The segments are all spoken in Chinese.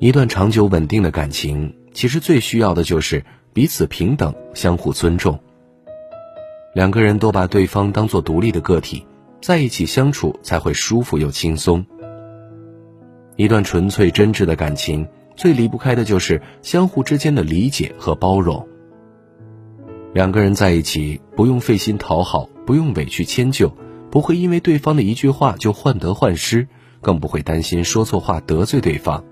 一段长久稳定的感情，其实最需要的就是彼此平等、相互尊重。两个人都把对方当做独立的个体，在一起相处才会舒服又轻松。一段纯粹真挚的感情，最离不开的就是相互之间的理解和包容。两个人在一起，不用费心讨好，不用委屈迁就，不会因为对方的一句话就患得患失，更不会担心说错话得罪对方。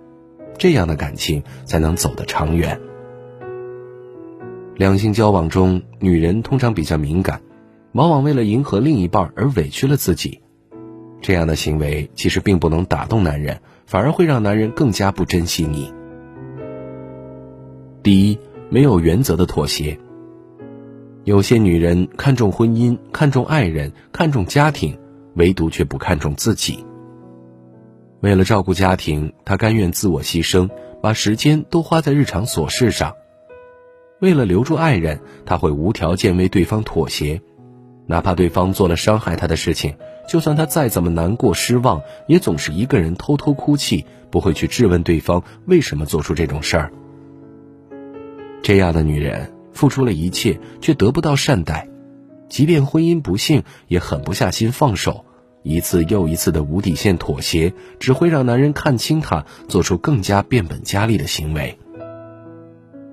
这样的感情才能走得长远。两性交往中，女人通常比较敏感，往往为了迎合另一半而委屈了自己。这样的行为其实并不能打动男人，反而会让男人更加不珍惜你。第一，没有原则的妥协。有些女人看重婚姻，看重爱人，看重家庭，唯独却不看重自己。为了照顾家庭，她甘愿自我牺牲，把时间都花在日常琐事上。为了留住爱人，他会无条件为对方妥协，哪怕对方做了伤害他的事情，就算他再怎么难过失望，也总是一个人偷偷哭泣，不会去质问对方为什么做出这种事儿。这样的女人付出了一切，却得不到善待，即便婚姻不幸，也狠不下心放手，一次又一次的无底线妥协，只会让男人看清她，做出更加变本加厉的行为。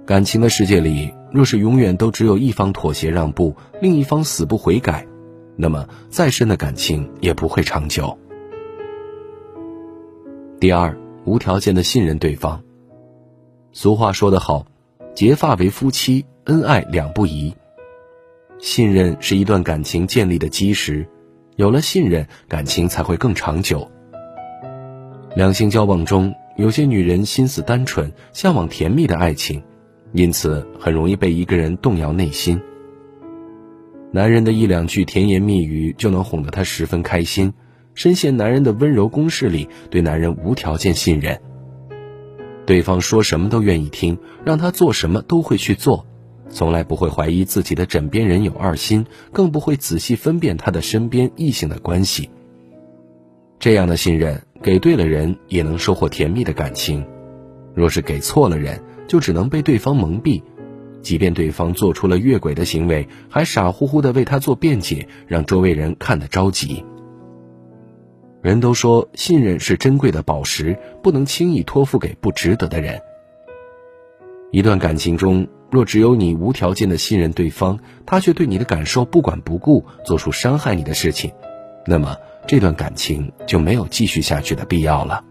感情的世界里，若是永远都只有一方妥协让步，另一方死不悔改，那么再深的感情也不会长久。第二，无条件的信任对方。俗话说得好，“结发为夫妻，恩爱两不疑。”信任是一段感情建立的基石，有了信任，感情才会更长久。两性交往中，有些女人心思单纯，向往甜蜜的爱情。因此，很容易被一个人动摇内心。男人的一两句甜言蜜语就能哄得她十分开心，深陷男人的温柔攻势里，对男人无条件信任。对方说什么都愿意听，让他做什么都会去做，从来不会怀疑自己的枕边人有二心，更不会仔细分辨他的身边异性的关系。这样的信任，给对了人也能收获甜蜜的感情；若是给错了人，就只能被对方蒙蔽，即便对方做出了越轨的行为，还傻乎乎的为他做辩解，让周围人看得着急。人都说信任是珍贵的宝石，不能轻易托付给不值得的人。一段感情中，若只有你无条件的信任对方，他却对你的感受不管不顾，做出伤害你的事情，那么这段感情就没有继续下去的必要了。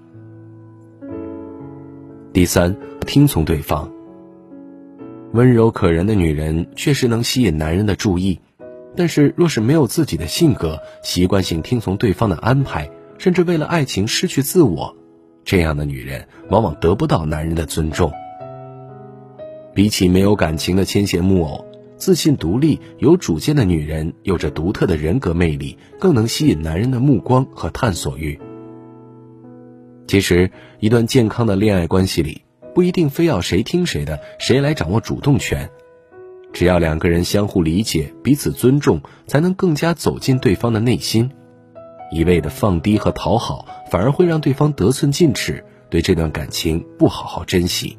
第三。听从对方，温柔可人的女人确实能吸引男人的注意，但是若是没有自己的性格，习惯性听从对方的安排，甚至为了爱情失去自我，这样的女人往往得不到男人的尊重。比起没有感情的牵线木偶，自信独立、有主见的女人有着独特的人格魅力，更能吸引男人的目光和探索欲。其实，一段健康的恋爱关系里，不一定非要谁听谁的，谁来掌握主动权。只要两个人相互理解、彼此尊重，才能更加走进对方的内心。一味的放低和讨好，反而会让对方得寸进尺，对这段感情不好好珍惜。